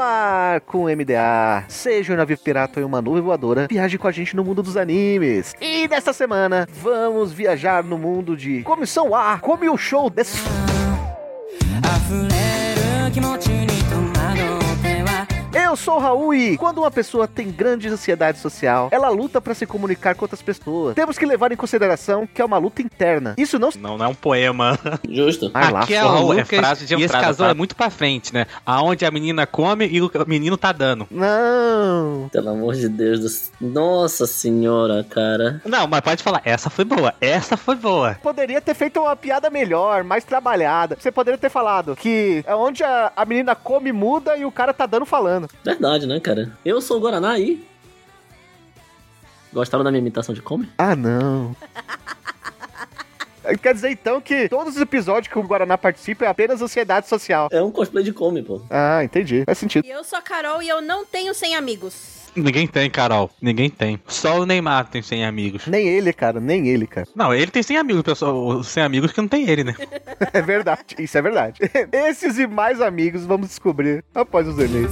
ar com o MDA. Seja um navio pirata ou uma nuvem voadora, viaje com a gente no mundo dos animes. E nesta semana, vamos viajar no mundo de Comissão A, Come o Show desse... 溢れる気持ちに戸惑っては Eu sou o Raul e quando uma pessoa tem grande ansiedade social, ela luta para se comunicar com outras pessoas. Temos que levar em consideração que é uma luta interna. Isso não... Não, não é um poema. Justo. Vai lá. Aqui é, Lucas, é frase de e esse casal tá? é muito pra frente, né? Aonde a menina come e o menino tá dando. Não. Pelo amor de Deus do c- Nossa senhora, cara. Não, mas pode falar, essa foi boa, essa foi boa. Poderia ter feito uma piada melhor, mais trabalhada. Você poderia ter falado que é onde a, a menina come muda e o cara tá dando falando. Verdade, né, cara? Eu sou o Guaraná aí. Gostaram da minha imitação de come? Ah, não. Quer dizer então que todos os episódios que o Guaraná participa é apenas ansiedade social. É um cosplay de come, pô. Ah, entendi. Faz sentido. E eu sou a Carol e eu não tenho 100 amigos. Ninguém tem, Carol. Ninguém tem. Só o Neymar tem 100 amigos. Nem ele, cara, nem ele, cara. Não, ele tem 100 amigos, pessoal. Os 100 amigos que não tem ele, né? É verdade, isso é verdade. Esses e mais amigos vamos descobrir após os e-mails.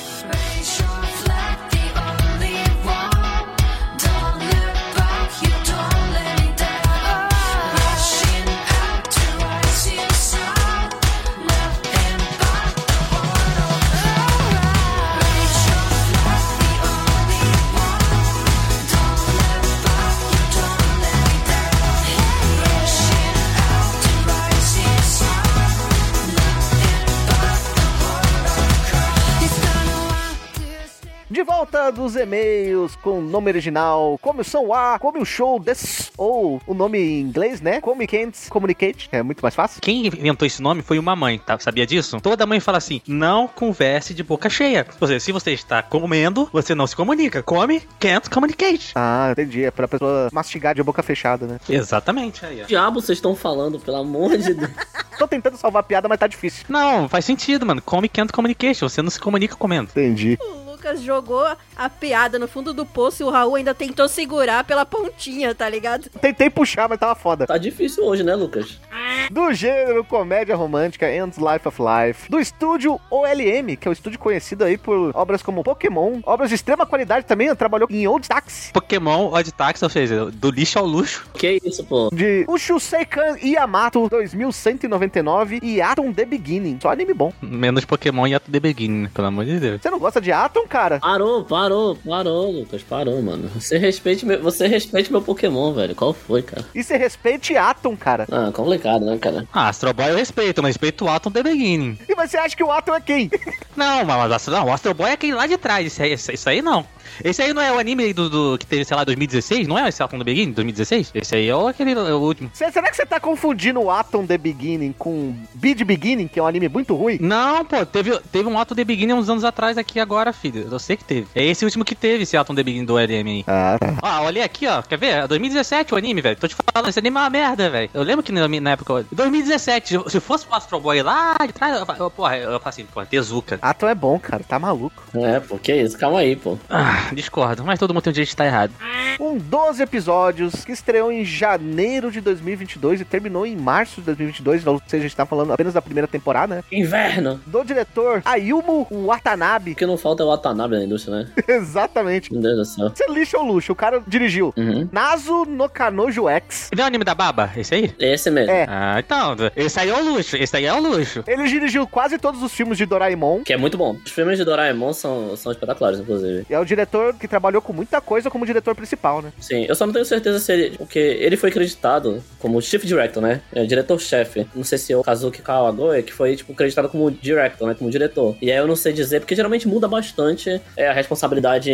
Dos e-mails com o nome original, Comissão A, Come o Show This, ou o nome em inglês, né? Come Can't Communicate, é muito mais fácil. Quem inventou esse nome foi uma mãe, tá? Sabia disso? Toda mãe fala assim: não converse de boca cheia. Ou seja, se você está comendo, você não se comunica. Come, can't communicate. Ah, entendi, é pra pessoa mastigar de boca fechada, né? Exatamente. Aí, ó. Que diabo vocês estão falando, pelo amor de Deus? Tô tentando salvar a piada, mas tá difícil. Não, faz sentido, mano. Come, can't communicate. Você não se comunica comendo. Entendi. Lucas jogou a piada no fundo do poço e o Raul ainda tentou segurar pela pontinha, tá ligado? Tentei puxar, mas tava foda. Tá difícil hoje, né, Lucas? Do gênero comédia romântica Ends Life of Life. Do estúdio OLM, que é o estúdio conhecido aí por obras como Pokémon. Obras de extrema qualidade também, trabalhou em Old Taxi. Pokémon Odd Taxi, ou seja, do lixo ao luxo. Que isso, pô? De Ushuseikan Yamato 2199 e Atom The Beginning. Só anime bom. Menos Pokémon e Ato The Beginning, pelo amor de Deus. Você não gosta de Atom, cara? Parou, parou, parou, Lucas, parou, mano. Você respeite meu, você respeite meu Pokémon, velho. Qual foi, cara? E você respeite Atom, cara. Ah, complicado, né, cara? Ah, Astro Boy eu respeito, mas respeito o Atom The Beginning. E você acha que o Atom é quem? Não, mas Astro, não, o Astro Boy é aquele lá de trás. Isso aí, isso aí não. Esse aí não é o anime do, do- que teve, sei lá, 2016? Não é esse Atom the Beginning, 2016? Esse aí é o, aquele, é o último. Cê- será que você tá confundindo o Atom The Beginning com Bid Beginning, que é um anime muito ruim? Não, pô, teve, teve um Atom the Beginning uns anos atrás aqui agora, filho. Eu sei que teve. É esse último que teve, esse Atom the Beginning do LM aí. Ah, tá. Ó, olhei aqui, ó. Quer ver? É 2017 o anime, velho. Tô te falando, esse anime é uma merda, velho. Eu lembro que na, na época. 2017, se fosse o Astro Boy lá de trás, eu, eu, porra, eu falo assim, pô, Tezuka. Atom é bom, cara, tá maluco. É, pô, que isso? Calma aí, pô. Ah, discordo, mas todo mundo tem um dia de estar errado. Com 12 episódios, que estreou em janeiro de 2022 e terminou em março de 2022, ou seja, a gente tá falando apenas da primeira temporada, né? Inverno! Do diretor Ayumu Watanabe. O que não falta é o Watanabe na indústria, né? Exatamente. Meu Deus do céu. Você lixa ou luxo, o cara dirigiu Uhum. Nazo no Kanojo X. Não é o anime da Baba? Esse aí? Esse mesmo. É. Ah, então, esse aí é o luxo, esse aí é o luxo. Ele dirigiu quase todos os filmes de Doraemon. Que é muito bom. Os filmes de Doraemon são, são espetaculares, inclusive. E é o diretor que trabalhou com muita coisa como diretor principal, né? Sim, eu só não tenho certeza se ele. Porque ele foi acreditado como Chief Director, né? É, diretor-chefe. Não sei se é o Kazuki Kawagoe, que foi, tipo, acreditado como Director, né? Como diretor. E aí eu não sei dizer, porque geralmente muda bastante é, a responsabilidade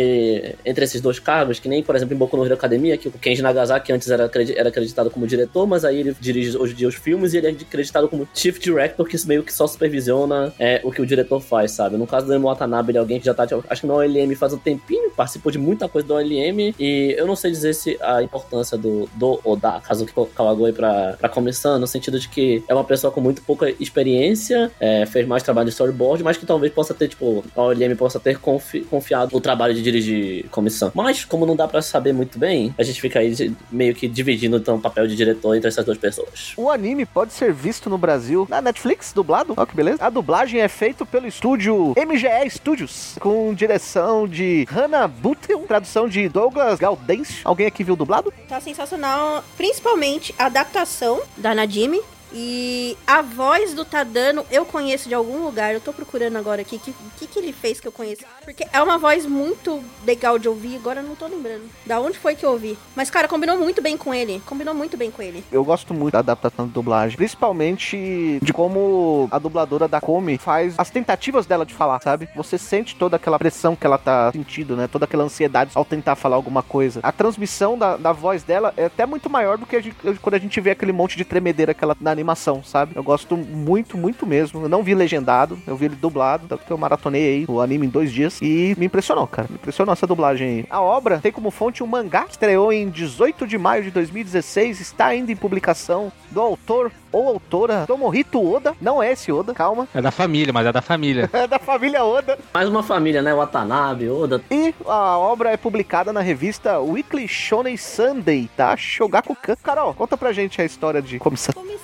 entre esses dois cargos, que nem, por exemplo, em Boku no Hero Academia, que o Kenji Nagasaki antes era, era acreditado como diretor, mas aí ele dirige hoje em dia os filmes e ele é acreditado como Chief Director, que meio que só supervisiona é, o que o diretor faz, sabe? No caso do Emo Watanabe, ele é alguém que já tá, tipo, acho que na OLM faz um tempinho, participou de muita coisa da OLM, e eu não sei dizer se a importância do, do Oda Kazuki Kawagoe pra, pra comissão, no sentido de que é uma pessoa com muito pouca experiência, é, fez mais trabalho de storyboard, mas que talvez possa ter, tipo, a OLM possa ter confi- confiado o trabalho de dirigir comissão. Mas, como não dá pra saber muito bem, a gente fica aí de- meio que dividindo então o papel de diretor entre essas duas pessoas. O anime pode ser visto no Brasil na Netflix, dublado. Ó, que beleza. A dublagem é feita pelo estúdio MGE Studios, com direção de Hannah Buttel, tradução de Douglas Gaudêncio. Alguém aqui viu dublado? Tá sensacional, principalmente a adaptação da Najimi. E a voz do Tadano eu conheço de algum lugar. Eu tô procurando agora aqui. O que, que, que ele fez que eu conheço? Porque é uma voz muito legal de ouvir. Agora eu não tô lembrando. Da onde foi que eu ouvi? Mas, cara, combinou muito bem com ele. Combinou muito bem com ele. Eu gosto muito da adaptação de dublagem, principalmente de como a dubladora da Komi faz as tentativas dela de falar, sabe? Você sente toda aquela pressão que ela tá sentindo, né? Toda aquela ansiedade ao tentar falar alguma coisa. A transmissão da, da voz dela é até muito maior do que a gente- quando a gente vê aquele monte de tremedeira que ela na animação, sabe? Eu gosto muito, muito mesmo. Eu não vi legendado, eu vi ele dublado, tanto que eu maratonei aí o anime em dois dias e me impressionou, cara. Me impressionou essa dublagem aí. A obra tem como fonte um mangá, estreou em 18 de maio de 2016, está ainda em publicação do autor ou autora Tomohito Oda. Não é esse Oda, calma. É da família, mas é da família. É da família Oda. Mais uma família, né? Watanabe, Oda. E a obra é publicada na revista Weekly Shonen Sunday, tá? Shogakukan. Carol, conta pra gente a história de comissão. Comissão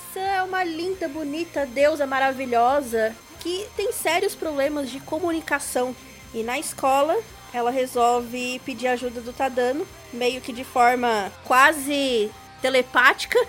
linda, bonita deusa maravilhosa que tem sérios problemas de comunicação. E na escola, ela resolve pedir ajuda do Tadano, meio que de forma quase telepática,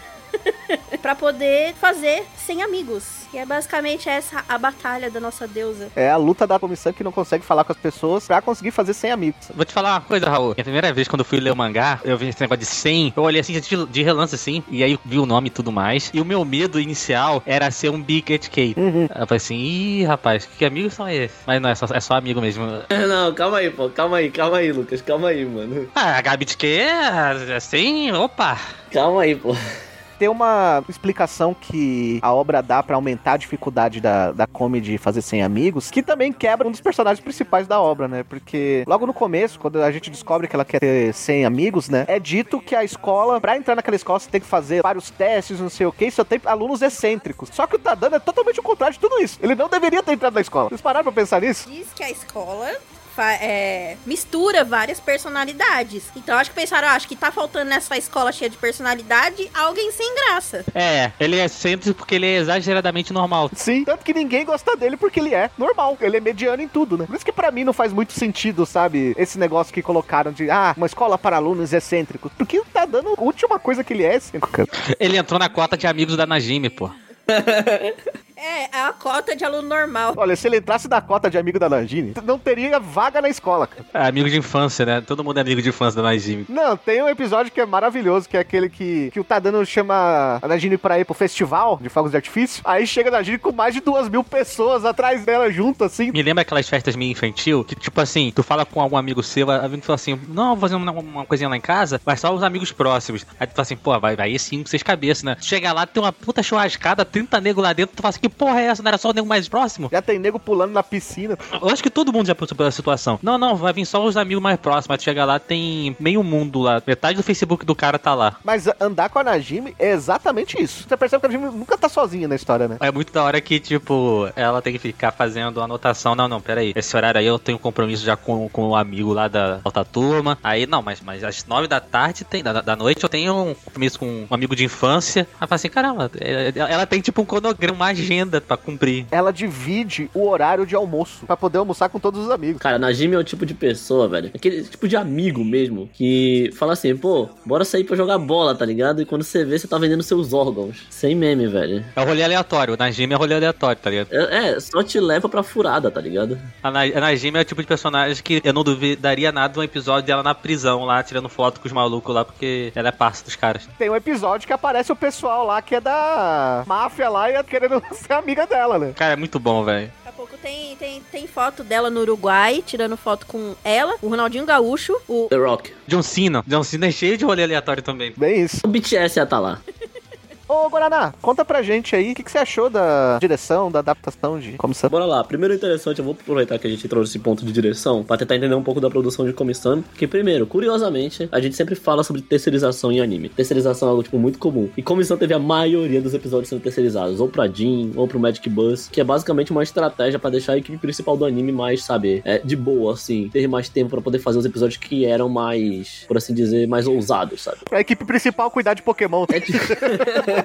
pra poder fazer sem amigos. E é basicamente essa a batalha da nossa deusa. É a luta da comissão que não consegue falar com as pessoas pra conseguir fazer sem amigos. Vou te falar uma coisa, Raul. A primeira vez quando eu fui ler o mangá, eu vi esse negócio de 100. Eu olhei assim, de, de relance assim, e aí vi o nome e tudo mais. E o meu medo inicial era ser um Big Cat K. Uhum. Eu falei assim, ih, rapaz, que amigos são esses? Mas não, é só, é só amigo mesmo. Não, calma aí, pô. Calma aí, calma aí, Lucas. Calma aí, mano. Ah, a Gabi de K é assim, opa. Calma aí, pô. Tem uma explicação que a obra dá pra aumentar a dificuldade da, da Come de fazer sem amigos, que também quebra um dos personagens principais da obra, né? Porque logo no começo, quando a gente descobre que ela quer ter 100 amigos, né? É dito que a escola, pra entrar naquela escola, você tem que fazer vários testes, não sei o que, só tem alunos excêntricos. Só que o Tadano é totalmente o contrário de tudo isso. Ele não deveria ter entrado na escola. Vocês pararam pra pensar nisso? Diz que a escola é, mistura várias personalidades. Então acho que pensaram, ah, acho que tá faltando nessa escola cheia de personalidade alguém sem graça. É, ele é excêntrico porque ele é exageradamente normal. Sim. Tanto que ninguém gosta dele porque ele é normal. Ele é mediano em tudo, né? Por isso que pra mim não faz muito sentido, sabe? Esse negócio que colocaram de, ah, uma escola para alunos excêntricos. Porque tá dando a última coisa que ele é excêntrico. Ele entrou na cota de amigos da Najime, pô. É, é a cota de aluno normal. Olha, se ele entrasse na cota de amigo da Nangini, não teria vaga na escola, cara. É amigo de infância, né? Todo mundo é amigo de infância da Najimi. Não, tem um episódio que é maravilhoso, que é aquele que, que o Tadano chama a Nagini pra ir pro festival de fogos de artifício. Aí chega a Nagini com mais de duas mil pessoas atrás dela junto, assim. Me lembra aquelas festas meio infantil, que tipo assim, tu fala com algum amigo seu, amigo fala assim, não, vou fazer uma, uma coisinha lá em casa, mas só os amigos próximos. Aí tu fala assim, pô, vai, vai aí cinco, seis cabeças, né? Chega lá, tem uma puta churrascada, 30 nego lá dentro, tu fala assim, que porra é essa? Não era só o nego mais próximo? Já tem nego pulando na piscina. Eu acho que todo mundo já passou pela situação. Não, não, vai vir só os amigos mais próximos. Aí tu chega lá, tem meio mundo lá. Metade do Facebook do cara tá lá. Mas andar com a Najimi é exatamente isso. Você percebe que a Najimi nunca tá sozinha na história, né? É muito da hora que, tipo, ela tem que ficar fazendo anotação. Não, não, peraí. Esse horário aí eu tenho um compromisso já com, com um amigo lá da outra turma. Aí, não, mas, mas às nove da tarde, tem, da, da noite, eu tenho um compromisso com um amigo de infância. Aí fala assim, caramba, é- ela tem tipo um cronograma, uma agenda pra cumprir. Ela divide o horário de almoço pra poder almoçar com todos os amigos. Cara, Najimi é o tipo de pessoa, velho. Aquele tipo de amigo mesmo. Que fala assim, pô, bora sair pra jogar bola, tá ligado? E quando você vê, você tá vendendo seus órgãos. Sem meme, velho. É o rolê aleatório. O Najimi é rolê aleatório, tá ligado? É, é, só te leva pra furada, tá ligado? A, Na, a Najimi é o tipo de personagem que eu não duvidaria nada de um episódio dela na prisão lá, tirando foto com os malucos lá, porque ela é parça dos caras. Tem um episódio que aparece o pessoal lá que é da máfia lá e é querendo ser amiga dela, né? Cara, é muito bom, velho. Daqui a pouco tem, tem, tem foto dela no Uruguai, tirando foto com ela, o Ronaldinho Gaúcho, o. The Rock. John Cena. John Cena é cheio de rolê aleatório também. Bem isso. O BTS ia tá lá. Ô, Guaraná, conta pra gente aí o que, que você achou da direção, da adaptação de comissão. Bora lá. Primeiro interessante, eu vou aproveitar que a gente trouxe esse ponto de direção pra tentar entender um pouco da produção de comissão. Que primeiro, curiosamente, a gente sempre fala sobre terceirização em anime. Terceirização é algo tipo muito comum. E comissão teve a maioria dos episódios sendo terceirizados, ou pra Jin, ou pro Magic Bus, que é basicamente uma estratégia pra deixar a equipe principal do anime mais, sabe, é, de boa, assim, ter mais tempo pra poder fazer os episódios que eram mais, por assim dizer, mais ousados, sabe? A equipe principal cuidar de Pokémon. É tipo-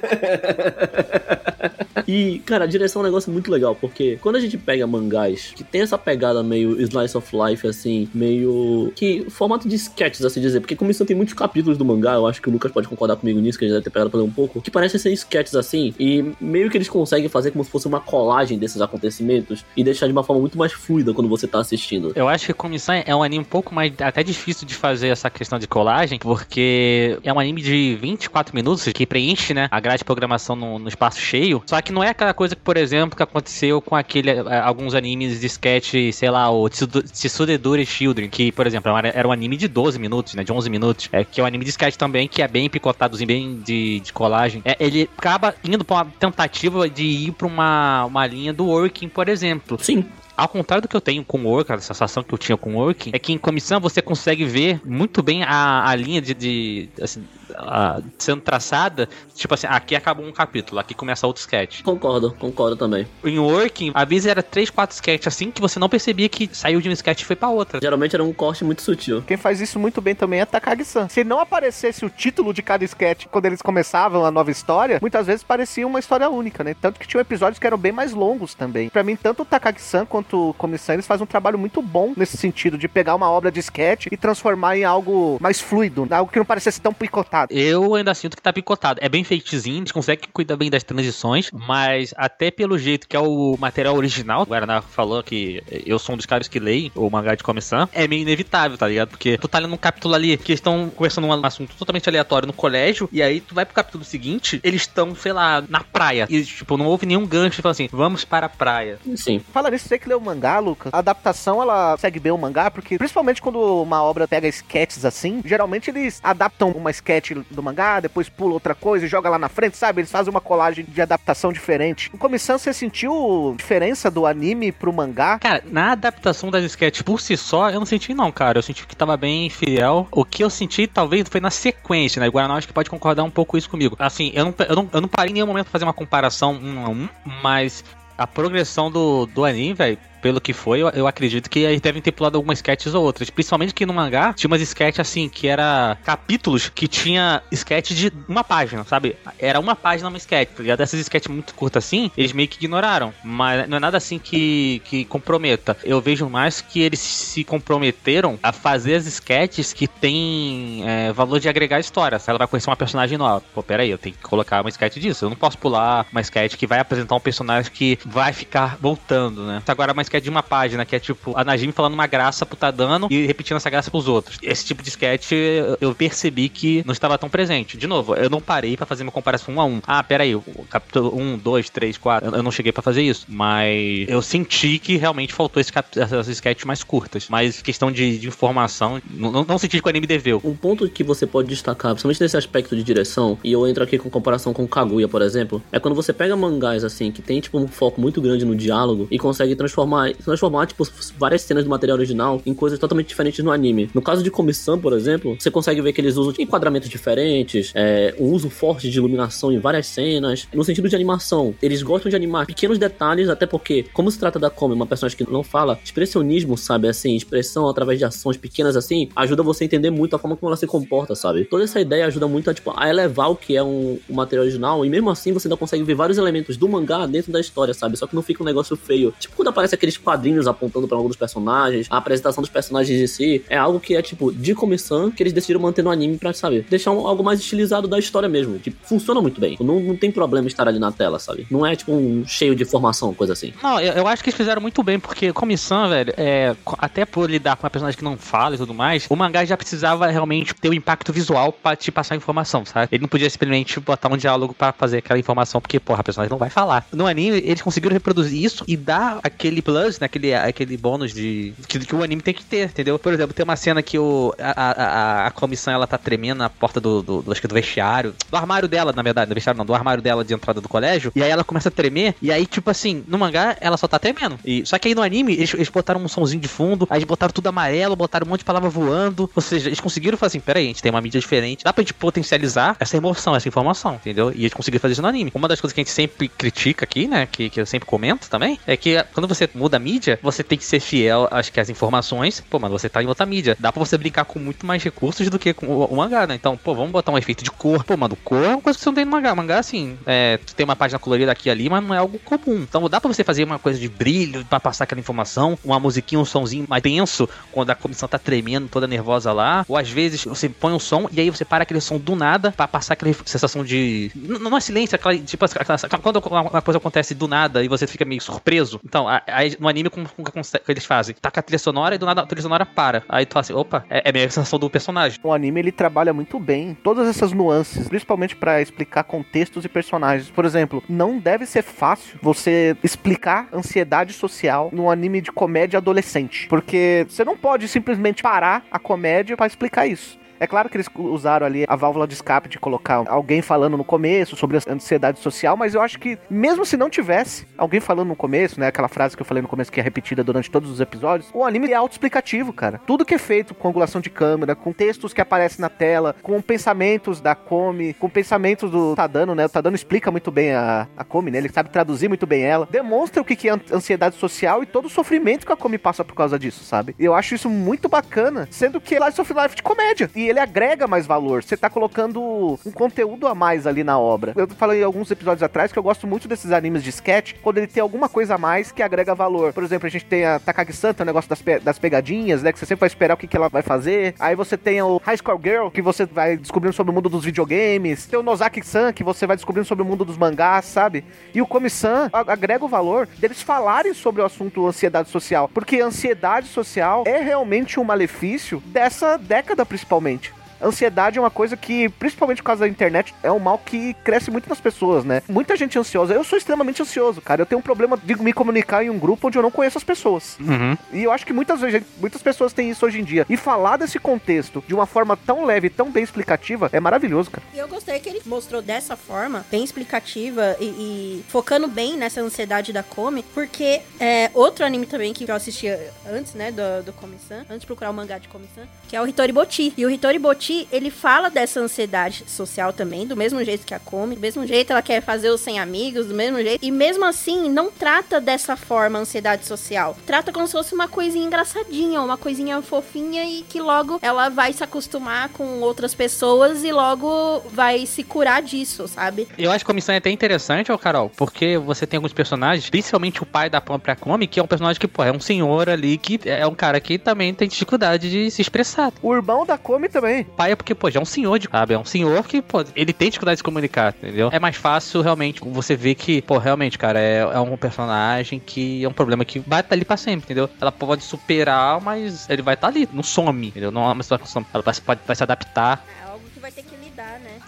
e, cara, a direção é um negócio muito legal, porque quando a gente pega mangás que tem essa pegada meio slice of life, assim, meio. que formato de sketches, assim dizer, porque como isso tem muitos capítulos do mangá, eu acho que o Lucas pode concordar comigo nisso, que a gente deve ter pegado pra ler um pouco, que parece ser sketches assim, e meio que eles conseguem fazer como se fosse uma colagem desses acontecimentos e deixar de uma forma muito mais fluida quando você tá assistindo. Eu acho que Comissão é um anime um pouco mais até difícil de fazer essa questão de colagem, porque é um anime de 24 minutos que preenche, né, a grade de programação no, no espaço cheio. Só que não é aquela coisa que, por exemplo, que aconteceu com aquele eh, alguns animes de sketch, sei lá, o Tsudedure Children, que, por exemplo, era- era um anime de 12 minutos, né, de 11 minutos, é que é um anime de sketch também que é bem picotadozinho, bem de, de colagem. É, ele acaba indo pra uma tentativa de ir pra uma, uma linha do working, por exemplo. Sim, Ao contrário do que eu tenho com o Work, a sensação que eu tinha com o Working, é que em comissão você consegue ver muito bem a, a linha de, de assim, a- sendo traçada. Tipo assim, aqui acabou um capítulo, aqui começa outro sketch. concordo, concordo também. Em Working, às vezes era 3, 4 sketches assim que você não percebia que saiu de um sketch e foi pra outra. Geralmente era um corte muito sutil. Quem faz isso muito bem também é Takagi-san. Se não aparecesse o título de cada sketch quando eles começavam a nova história, muitas vezes parecia uma história única, né? Tanto que tinham episódios que eram bem mais longos também. Pra mim, tanto o Takagi-san quanto o Comissão, eles fazem um trabalho muito bom nesse sentido, de pegar uma obra de sketch e transformar em algo mais fluido, algo que não parecesse tão picotado. Eu ainda sinto que tá picotado. É bem feitozinho, eles conseguem cuidar bem das transições, mas até pelo jeito que é o material original, o Guaraná falou que eu sou um dos caras que leem o mangá de comissão, é meio inevitável, tá ligado? Porque tu tá lendo um capítulo ali que eles estão conversando um assunto totalmente aleatório no colégio, e aí tu vai pro capítulo seguinte, eles estão, sei lá, na praia. E, tipo, não houve nenhum gancho falando assim, vamos para a praia. Sim. Fala nisso, você que leu o mangá, Lucas. A adaptação, ela segue bem o mangá, porque principalmente quando uma obra pega sketches assim, geralmente eles adaptam uma sketch do mangá, depois pula outra coisa e joga lá na frente, sabe? Eles fazem uma colagem de adaptação diferente. Em comissão, você sentiu diferença do anime pro mangá? Cara, na adaptação das sketches por si só, eu não senti não, cara. Eu senti que tava bem fiel. O que eu senti, talvez, foi na sequência, né? O Guaraná acho que pode concordar um pouco isso comigo. Assim, eu não, eu não, eu não parei em nenhum momento pra fazer uma comparação um a um, mas a progressão do, do anime, velho, pelo que foi, eu, eu acredito que eles devem ter pulado algumas sketches ou outras. Principalmente que no mangá tinha umas sketches assim, que era capítulos que tinha sketch de uma página, sabe? Era uma página uma sketch, tá ligado? Essas sketches muito curtas assim, eles meio que ignoraram. Mas não é nada assim que, que comprometa. Eu vejo mais que eles se comprometeram a fazer as sketches que tem é, valor de agregar história. Se ela vai conhecer uma personagem nova. Pô, peraí, eu tenho que colocar uma sketch disso. Eu não posso pular uma sketch que vai apresentar um personagem que vai ficar voltando, né? Agora, uma sketch de uma página, que é tipo a Najimi falando uma graça pro Tadano e repetindo essa graça pros outros. Esse tipo de sketch eu- percebi que não estava tão presente. De novo, eu não parei pra fazer uma comparação um a um. Ah, peraí, capítulo 1, 2, 3, 4. Eu não cheguei pra fazer isso. Mas eu senti que realmente faltou esse cap- essas sketches mais curtas. Mas questão de, de informação, não, não, não senti que o anime deveu. Um ponto que você pode destacar, principalmente nesse aspecto de direção, e eu entro aqui com comparação com Kaguya, por exemplo, é quando você pega mangás assim, que tem tipo um foco muito grande no diálogo e consegue transformar, transformar tipo várias cenas do material original em coisas totalmente diferentes no anime. No caso de Comissão, por exemplo, você consegue ver que eles usam enquadramentos diferentes, é, um uso forte de iluminação em várias cenas. No sentido de animação, eles gostam de animar pequenos detalhes, até porque, como se trata da Komi, uma personagem que não fala, expressionismo, sabe, assim, expressão através de ações pequenas assim, ajuda você a entender muito a forma como ela se comporta, sabe? Toda essa ideia ajuda muito a, tipo, a elevar o que é um, um material original, e mesmo assim você ainda consegue ver vários elementos do mangá dentro da história, sabe? Só que não fica um negócio feio. Tipo, quando aparece aqueles quadrinhos apontando pra algum dos personagens, a apresentação dos personagens em si, é algo que é, tipo, de comissão que eles decidiram manter no anime pra, sabe, deixar um- algo mais estilizado da história mesmo. Tipo, funciona muito bem. Não, não tem problema estar ali na tela, sabe? Não é, tipo, um cheio de informação, coisa assim. Não, eu, eu acho que eles fizeram muito bem, porque comissão, velho, é, até por lidar com uma personagem que não fala e tudo mais, o mangá já precisava realmente ter o impacto visual pra te passar informação, sabe? Ele não podia simplesmente botar um diálogo pra fazer aquela informação, porque, porra, a personagem não vai falar. No anime, eles conseguiram reproduzir isso e dar aquele plus, né, aquele, aquele bônus de que, que o anime tem que ter, entendeu? Por exemplo, tem uma cena que o, a, a, a- comissão ela tá tremendo na porta do, do, do, acho que do vestiário, do armário dela, na verdade, do vestiário não, do armário dela de entrada do colégio, e aí ela começa a tremer, e aí, tipo assim, no mangá ela só tá tremendo. E, só que aí no anime eles, eles botaram um somzinho de fundo, aí botaram tudo amarelo, botaram um monte de palavra voando, ou seja, eles conseguiram fazer assim, peraí, a gente tem uma mídia diferente, dá pra gente potencializar essa emoção, essa informação, entendeu? E eles conseguiram fazer isso no anime. Uma das coisas que a gente sempre critica aqui, né, que, que eu sempre comento também, é que quando você muda a mídia, você tem que ser fiel, acho que às informações, pô, mano, você tá em outra mídia, dá pra você brincar com muito mais recursos do que com o, o mangá, né? Então, pô, vamos botar um efeito de cor, pô, mano, cor é uma coisa que você não tem no mangá, mangá, assim, é, tem uma página colorida aqui e ali, mas não é algo comum. Então, dá pra você fazer uma coisa de brilho pra passar aquela informação, uma musiquinha, um sonzinho mais tenso, quando a comissão tá tremendo, toda nervosa lá, ou às vezes você põe um som e aí você para aquele som do nada pra passar aquela sensação de. Não é silêncio, aquela, tipo, aquela, quando uma coisa acontece do nada e você fica meio surpreso. Então, aí no anime, como, como que eles fazem? Taca a trilha sonora e do nada a trilha sonora para. Aí tu fala assim, opa, é, é meio a sensação do personagem. O anime ele trabalha muito bem todas essas nuances, principalmente pra explicar contextos e personagens. Por exemplo, não deve ser fácil você explicar ansiedade social num anime de comédia adolescente, porque você não pode simplesmente parar a comédia pra explicar isso. É claro que eles usaram ali a válvula de escape de colocar alguém falando no começo sobre a ansiedade social, mas eu acho que mesmo se não tivesse alguém falando no começo, né, aquela frase que eu falei no começo que é repetida durante todos os episódios, o anime é autoexplicativo, cara. Tudo que é feito com angulação de câmera, com textos que aparecem na tela, com pensamentos da Komi, com pensamentos do Tadano, né? O Tadano explica muito bem a, a Komi, né? Ele sabe traduzir muito bem ela. Demonstra o que que é an- ansiedade social e todo o sofrimento que a Komi passa por causa disso, sabe? E eu acho isso muito bacana, sendo que Life of Life de comédia. E ele agrega mais valor. Você tá colocando um conteúdo a mais ali na obra. Eu falei alguns episódios atrás que eu gosto muito desses animes de sketch, quando ele tem alguma coisa a mais que agrega valor. Por exemplo, a gente tem a Takagi-san, o negócio das, pe- das pegadinhas, né? Que você sempre vai esperar o que, que ela vai fazer. Aí você tem o High Score Girl, que você vai descobrindo sobre o mundo dos videogames. Tem o Nozaki-san, que você vai descobrindo sobre o mundo dos mangás, sabe? E o Komi-san agrega o valor deles falarem sobre o assunto ansiedade social. Porque ansiedade social é realmente um malefício dessa década, principalmente. Ansiedade é uma coisa que, principalmente por causa da internet, é um mal que cresce muito nas pessoas, né? Muita gente ansiosa. Eu sou extremamente ansioso, cara. Eu tenho um problema de me comunicar em um grupo onde eu não conheço as pessoas. Uhum. E eu acho que muitas vezes, muitas pessoas têm isso hoje em dia. E falar desse contexto de uma forma tão leve, tão bem explicativa, é maravilhoso, cara. E eu gostei que ele mostrou dessa forma, bem explicativa e, e focando bem nessa ansiedade da Komi, porque é outro anime também que eu assistia antes, né, do, do Komi-san, antes de procurar o mangá de Komi-san, que é o Hitori Boti. E o Hitori Boti, Ele fala dessa ansiedade social também, do mesmo jeito que a Komi, do mesmo jeito ela quer fazer os sem amigos, do mesmo jeito. E mesmo assim, não trata dessa forma a ansiedade social. Trata como se fosse uma coisinha engraçadinha, uma coisinha fofinha e que logo ela vai se acostumar com outras pessoas e logo vai se curar disso, sabe? Eu acho que a comissão é até interessante, ó, Carol, porque você tem alguns personagens, principalmente o pai da própria Komi, que é um personagem que, pô, é um senhor ali que é um cara que também tem dificuldade de se expressar. O irmão da Komi também. O pai é porque, pô, já é um senhor de sabe? É um senhor que, pô, ele tem dificuldade de se comunicar, entendeu? É mais fácil realmente você ver que, pô, realmente, cara, é, é um personagem que é um problema que vai estar ali pra sempre, entendeu? Ela pode superar, mas ele vai estar ali, não some, entendeu? Não é uma situação. Ela vai, pode, vai se adaptar. É algo que vai ter que?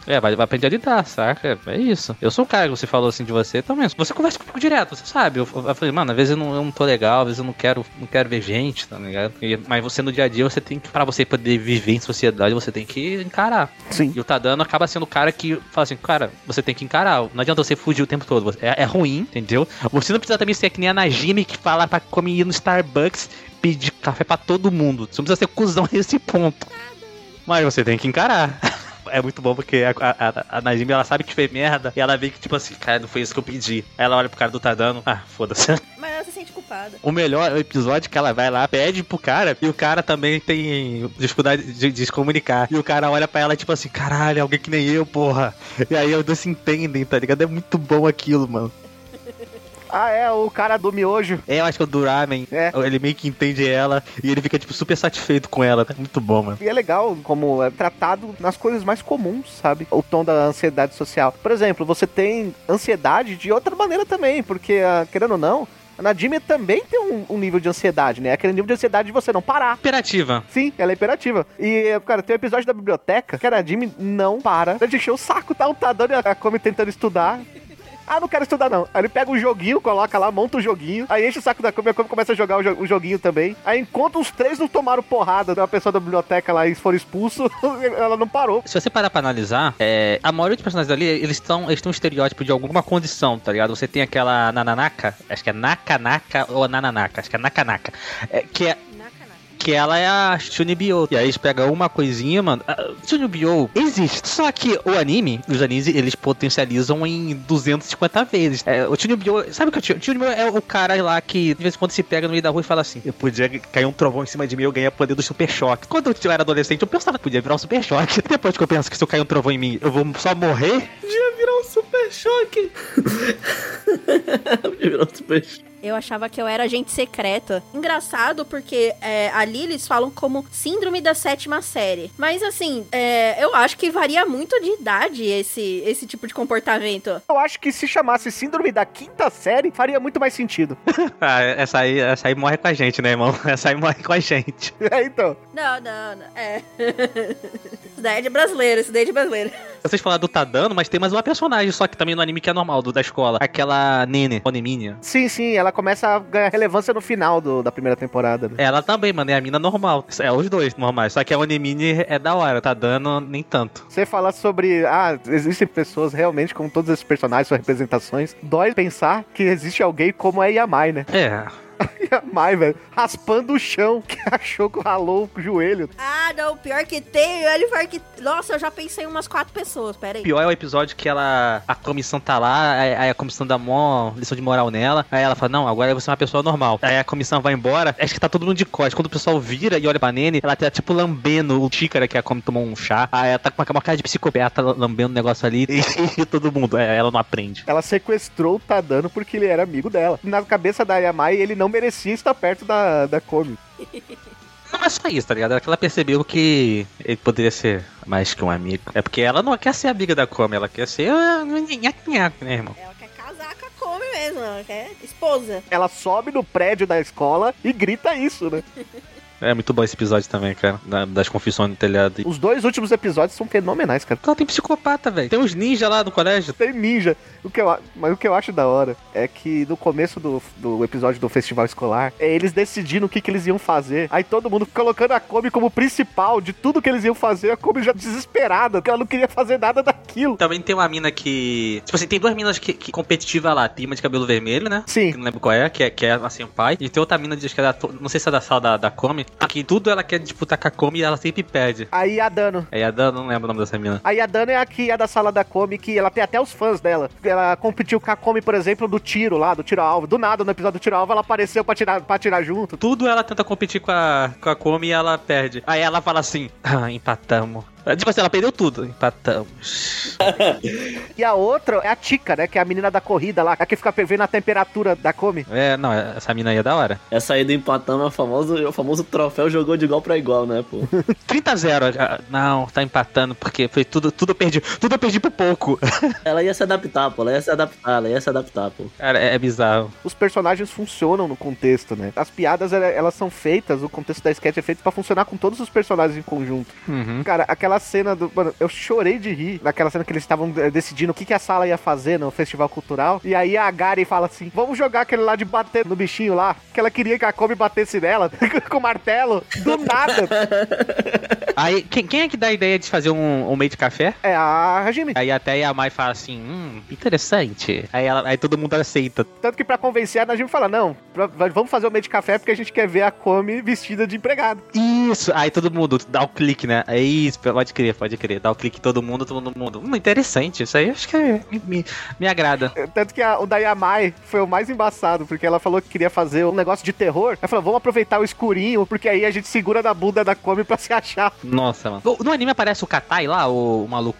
É, vai, vai aprender a lidar, saca? É isso. Eu sou um cara que você falou assim de você também. Você conversa comigo direto, você sabe. Eu, eu falei, mano, às vezes eu não, eu não tô legal, às vezes eu não quero, não quero ver gente, tá ligado? E- mas você no dia a dia, você tem que, pra você poder viver em sociedade, você tem que encarar. Sim. E o Tadano acaba sendo o cara que fala assim, cara, você tem que encarar. Não adianta você fugir o tempo todo. É, é ruim, entendeu? Você não precisa também ser que nem a Najime que fala pra comer ir no Starbucks pedir café pra todo mundo. Você não precisa ser cuzão nesse ponto. Mas você tem que encarar. É muito bom porque a, a, a, Najime, ela sabe que fez merda e ela vê que, tipo assim, cara, não foi isso que eu pedi. Aí ela olha pro cara do Tadano, ah, foda-se. Mas ela se sente culpada. O melhor é o episódio que ela vai lá, pede pro cara, e o cara também tem dificuldade de, de se comunicar. E o cara olha pra ela, tipo assim, caralho, alguém que nem eu, porra. E aí os dois se entendem, tá ligado? É muito bom aquilo, mano. Ah, é, o cara do miojo. É, eu acho que o do Ramen, É. ele meio que entende ela e ele fica, tipo, super satisfeito com ela. É muito bom, mano. E é legal como é tratado nas coisas mais comuns, sabe? O tom da ansiedade social. Por exemplo, você tem ansiedade de outra maneira também, porque, ah, querendo ou não, a Nadine também tem um, um nível de ansiedade, né? Aquele nível de ansiedade de você não parar. Imperativa. Sim, ela é imperativa. E, cara, tem um episódio da biblioteca que a Nadine não para de encher o saco, tá? O Tadano e a Komi tentando estudar. Ah, não quero estudar não. Aí ele pega um joguinho, coloca lá, monta o joguinho. Aí enche o saco da Komi, a começa a jogar o, jo- joguinho também. Aí enquanto os três não tomaram porrada da pessoa da biblioteca lá e foram expulsos, ela não parou. Se você parar pra analisar, é, a maioria dos personagens ali, eles estão eles têm um estereótipo de alguma condição, tá ligado? Você tem aquela Nananaka, acho que é Nakanaka ou Nananaka, acho que é Nakanaka, é, que é. Que ela é a Shunibyo. E aí eles pegam uma coisinha, mano. A Shunibyo existe. Só que o anime, os animes, eles potencializam em 250 vezes. É, o Shunibyo, sabe o que é o Shunibyo? É o cara lá que de vez em quando se pega no meio da rua e fala assim: Eu podia cair um trovão em cima de mim e eu ganhar poder do super choque. Quando eu era adolescente, eu pensava que podia virar um super choque. Depois que eu penso que se eu cair um trovão em mim, eu vou só morrer. Podia virar um super choque. Podia virar um super choque. Eu achava que eu era agente secreta. Engraçado, porque é, ali eles falam como síndrome da sétima série. Mas assim, é, eu acho que varia muito de idade esse, esse tipo de comportamento. Eu acho que se chamasse síndrome da quinta série, faria muito mais sentido. Ah, essa aí, essa aí morre com a gente, né, irmão? Essa aí morre com a gente. É, então. Não, não, não. É. isso daí é de brasileiro, isso daí é de brasileiro. Vocês falaram do Tadano, mas tem mais uma personagem, só que também no anime que é normal, do da escola. Aquela Nene, Onemínia. Sim, sim, ela começa a ganhar relevância no final do- da primeira temporada. né? Ela também, mano, é a mina normal. É os dois normais. Só que a Onemini é da hora, tá dando nem tanto. Você falar sobre. Ah, existem pessoas realmente como todos esses personagens, suas representações. Dói pensar que existe alguém como a Yamai, né? É. Yamai, velho, raspando o chão, que achou que ralou o joelho. Ah, não, pior que tem, olha pior que. Nossa, eu já pensei em umas quatro pessoas, pera aí. Pior é o episódio que ela. A comissão tá lá, aí a comissão dá mó lição de moral nela. Aí ela fala: Não, agora você é uma pessoa normal. Aí a comissão vai embora, acho que tá todo mundo de costas. Quando o pessoal vira e olha pra Nene, ela tá tipo lambendo o xícara que a Comi tomou um chá. Aí ela tá com uma, cara de psicopata lambendo o negócio ali e, todo mundo. É, ela não aprende. Ela sequestrou o Tadano porque ele era amigo dela. Na cabeça da Yamai, ele não merecia estar perto da, da Komi. Não é só isso, tá ligado? É que ela percebeu que ele poderia ser mais que um amigo. É porque ela não quer ser amiga da Comi, ela quer ser. ah, nhaque-nhaque, né, irmão? Ela quer casar com a Come mesmo, ela quer esposa. Ela sobe no prédio da escola e grita isso, né? É muito bom esse episódio também, cara. da- das confissões no telhado. Os dois últimos episódios são fenomenais, cara. Ela tem psicopata, velho. Tem uns ninja lá no colégio. Tem ninja. O que eu, mas o que eu acho da hora é que no começo do, do episódio do festival escolar, é eles decidindo o que, que eles iam fazer. Aí todo mundo colocando a Kobe como principal de tudo que eles iam fazer. A Kobe já desesperada, porque ela não queria fazer nada daquilo. Também tem uma mina que. Tipo assim, tem duas minas que, que competitiva lá. Tem uma de cabelo vermelho, né? Sim. Que não lembro qual é, que é, que é assim, o pai. E tem outra mina de acho que é da, Não sei se é da sala da, da Come, Aqui tudo ela quer disputar com a Komi e ela sempre perde. Aí a Dano. Aí a Dan, não lembro o nome dessa mina. Aí a Dano é a que é da sala da Komi, que ela tem até os fãs dela. Ela competiu com a Komi, por exemplo, do tiro lá, do tiro-alvo. Do nada, no episódio do tiro-alvo, ela apareceu pra tirar, pra tirar junto. Tudo ela tenta competir com a, com a Komi e ela perde. Aí ela fala assim: ah, empatamos. Tipo assim, ela perdeu tudo. Empatamos. E a outra é a Tika, né? Que é a menina da corrida lá, a que fica vendo a temperatura da Komi. É, não, essa mina aí é da hora. Essa aí do empatamos é o famoso, é o famoso troféu jogou de igual pra igual, né, pô? 30 a 0. ah, Não, tá empatando porque foi tudo, tudo eu perdi. Tudo eu perdi por pouco. Ela ia se adaptar, pô. Ela ia se adaptar, ela ia se adaptar, pô. Cara, é, é bizarro. Os personagens funcionam no contexto, né? As piadas, ela- elas são feitas, o contexto da sketch é feito pra funcionar com todos os personagens em conjunto. Uhum. Cara, aquela cena do. Mano, eu chorei de rir naquela cena que eles estavam eh, decidindo o que, que a sala ia fazer no festival cultural. E aí a Gary fala assim: vamos jogar aquele lá de bater no bichinho lá. Que ela queria que a Kobe batesse nela com o martelo. Do nada. Aí, quem, quem é que dá a ideia de fazer um, um meio de café? É a Hajime. Aí até a Yamai fala assim, hum, interessante. Aí, ela, aí todo mundo aceita. Tanto que pra convencer a Najime fala: não, pra- vamos fazer o meio de café porque a gente quer ver a Kobe vestida de empregado. Isso, aí todo mundo dá o clique, né? É isso, pode crer, pode crer. Dá o clique todo mundo, todo mundo. Hum, interessante, isso aí acho que é- me, me, agrada. Tanto que a- o da Yamai foi o mais embaçado, porque ela falou que queria fazer um negócio de terror. Ela falou: vamos aproveitar o escurinho, porque aí a gente segura na bunda da Kobe pra se achar. Nossa, mano. No, no anime aparece o Katai lá, o, o maluco